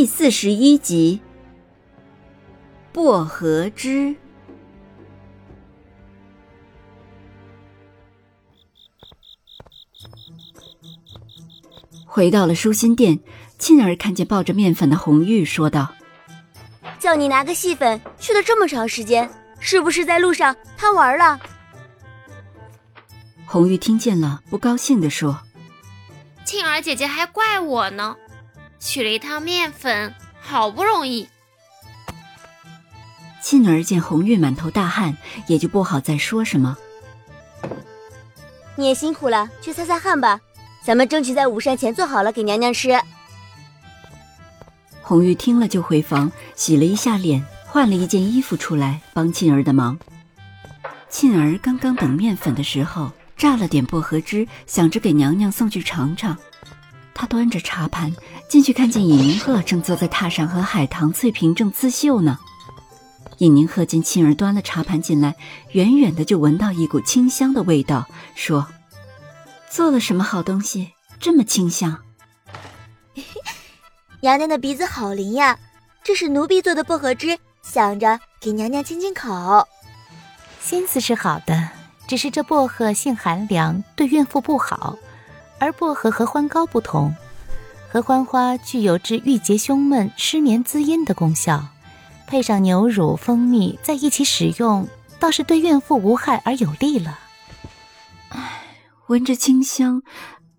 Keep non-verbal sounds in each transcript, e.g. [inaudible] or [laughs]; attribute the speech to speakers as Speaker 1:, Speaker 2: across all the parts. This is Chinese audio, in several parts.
Speaker 1: 第四十一集，薄荷汁。回到了舒心店，沁儿看见抱着面粉的红玉，说道：“
Speaker 2: 叫你拿个细粉，去了这么长时间，是不是在路上贪玩了？”
Speaker 1: 红玉听见了，不高兴的说：“
Speaker 3: 沁儿姐姐还怪我呢。”取了一趟面粉，好不容易。
Speaker 1: 沁儿见红玉满头大汗，也就不好再说什么。
Speaker 2: 你也辛苦了，去擦擦汗吧。咱们争取在午膳前做好了给娘娘吃。
Speaker 1: 红玉听了就回房洗了一下脸，换了一件衣服出来帮沁儿的忙。沁儿刚刚等面粉的时候，榨了点薄荷汁，想着给娘娘送去尝尝。他端着茶盘进去，看见尹宁鹤正坐在榻上和海棠、翠萍正刺绣呢。尹宁鹤见沁儿端了茶盘进来，远远的就闻到一股清香的味道，说：“做了什么好东西，这么清香？” [laughs]
Speaker 2: 娘娘的鼻子好灵呀，这是奴婢做的薄荷汁，想着给娘娘清清口。
Speaker 4: 心思是好的，只是这薄荷性寒凉，对孕妇不好。而薄荷和欢膏不同，合欢花具有治郁结胸闷、失眠滋阴的功效，配上牛乳、蜂蜜在一起使用，倒是对孕妇无害而有利了。
Speaker 1: 唉，闻着清香，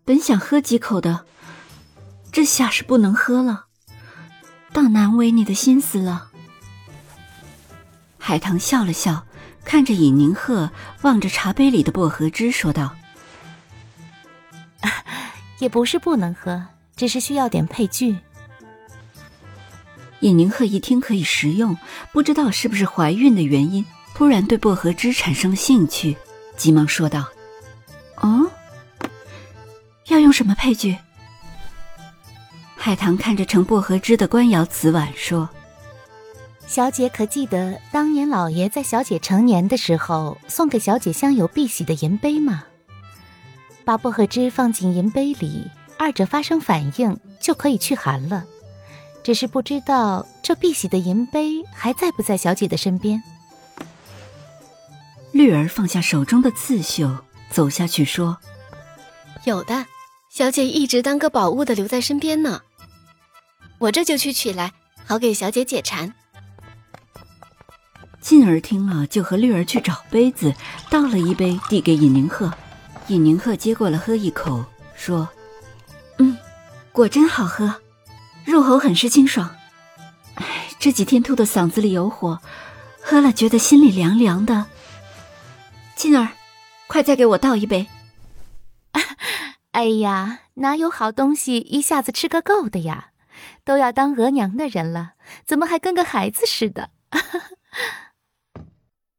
Speaker 1: 本想喝几口的，这下是不能喝了，倒难为你的心思了。海棠笑了笑，看着尹宁鹤，望着茶杯里的薄荷汁，说道。
Speaker 4: 也不是不能喝，只是需要点配具。
Speaker 1: 尹宁鹤一听可以食用，不知道是不是怀孕的原因，突然对薄荷汁产生了兴趣，急忙说道：“哦，要用什么配具？”海棠看着盛薄荷汁的官窑瓷碗说：“
Speaker 4: 小姐可记得当年老爷在小姐成年的时候送给小姐镶有碧玺的银杯吗？”把薄荷汁放进银杯里，二者发生反应就可以去寒了。只是不知道这碧玺的银杯还在不在小姐的身边。
Speaker 1: 绿儿放下手中的刺绣，走下去说：“
Speaker 5: 有的，小姐一直当个宝物的留在身边呢。我这就去取来，好给小姐解馋。”
Speaker 1: 静儿听了，就和绿儿去找杯子，倒了一杯，递给尹宁鹤。尹宁鹤接过了，喝一口，说：“嗯，果真好喝，入喉很是清爽。哎，这几天吐的嗓子里有火，喝了觉得心里凉凉的。静儿，快再给我倒一杯。[laughs] ”
Speaker 4: 哎呀，哪有好东西一下子吃个够的呀？都要当额娘的人了，怎么还跟个孩子似的？[laughs]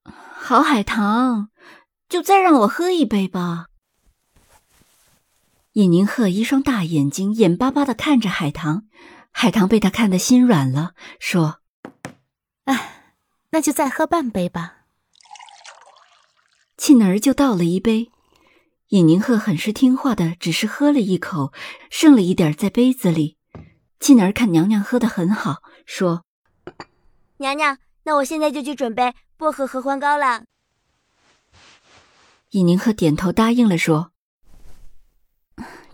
Speaker 1: 好海棠，就再让我喝一杯吧。尹宁鹤一双大眼睛眼巴巴的看着海棠，海棠被他看得心软了，说：“
Speaker 4: 哎，那就再喝半杯吧。”
Speaker 1: 沁儿就倒了一杯，尹宁鹤很是听话的，只是喝了一口，剩了一点在杯子里。沁儿看娘娘喝的很好，说：“
Speaker 2: 娘娘，那我现在就去准备薄荷合欢膏了。”
Speaker 1: 尹宁鹤点头答应了，说。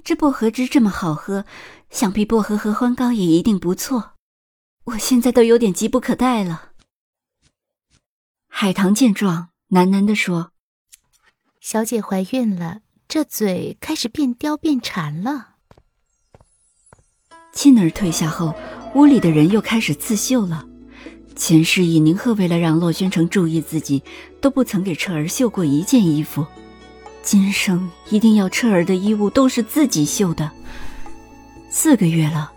Speaker 1: 这薄荷汁这么好喝，想必薄荷合欢膏也一定不错。我现在都有点急不可待了。海棠见状，喃喃地说：“
Speaker 4: 小姐怀孕了，这嘴开始变刁变馋了。”
Speaker 1: 沁儿退下后，屋里的人又开始刺绣了。前世以宁鹤为了让洛宣城注意自己，都不曾给彻儿绣过一件衣服。今生一定要彻儿的衣物都是自己绣的。四个月了，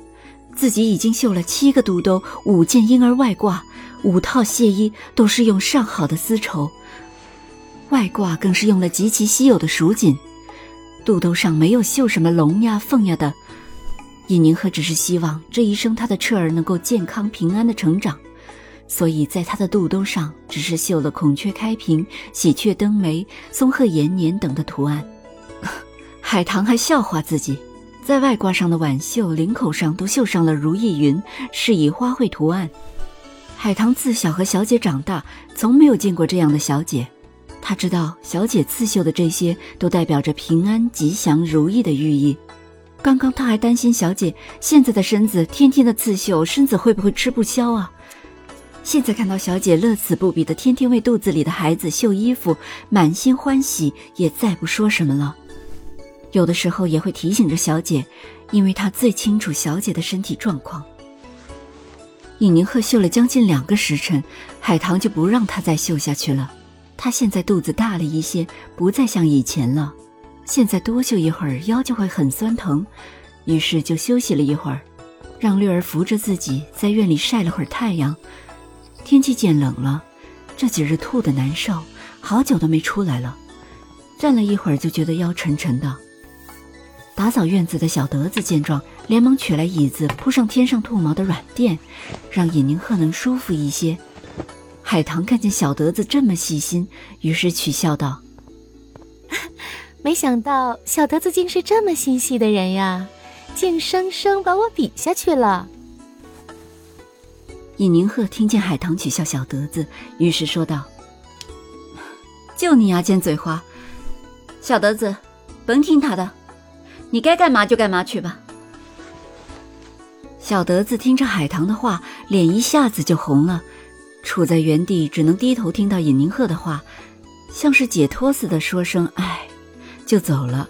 Speaker 1: 自己已经绣了七个肚兜，五件婴儿外褂，五套亵衣，都是用上好的丝绸，外褂更是用了极其稀有的蜀锦。肚兜上没有绣什么龙呀、凤呀的。尹宁鹤只是希望这一生他的彻儿能够健康平安的成长，所以在他的肚兜上只是绣了孔雀开屏、喜鹊登梅、松鹤延年等的图案。[laughs] 海棠还笑话自己，在外褂上的挽袖、领口上都绣上了如意云，是以花卉图案。海棠自小和小姐长大，从没有见过这样的小姐。她知道小姐刺绣的这些都代表着平安、吉祥、如意的寓意。刚刚她还担心小姐现在的身子天天的刺绣，身子会不会吃不消啊？现在看到小姐乐此不疲的天天为肚子里的孩子绣衣服，满心欢喜，也再不说什么了。有的时候也会提醒着小姐，因为她最清楚小姐的身体状况。尹宁鹤绣了将近两个时辰，海棠就不让她再绣下去了。她现在肚子大了一些，不再像以前了。现在多绣一会儿，腰就会很酸疼，于是就休息了一会儿，让绿儿扶着自己在院里晒了会儿太阳。天气渐冷了，这几日吐的难受，好久都没出来了。站了一会儿，就觉得腰沉沉的。打扫院子的小德子见状，连忙取来椅子，铺上天上兔毛的软垫，让尹宁鹤能舒服一些。海棠看见小德子这么细心，于是取笑道：“
Speaker 4: 没想到小德子竟是这么心细的人呀，竟生生把我比下去了。”
Speaker 1: 尹宁鹤听见海棠取笑小德子，于是说道：“就你牙尖嘴滑，小德子，甭听他的，你该干嘛就干嘛去吧。”小德子听着海棠的话，脸一下子就红了。处在原地，只能低头听到尹宁鹤的话，像是解脱似的说声“唉”，就走了。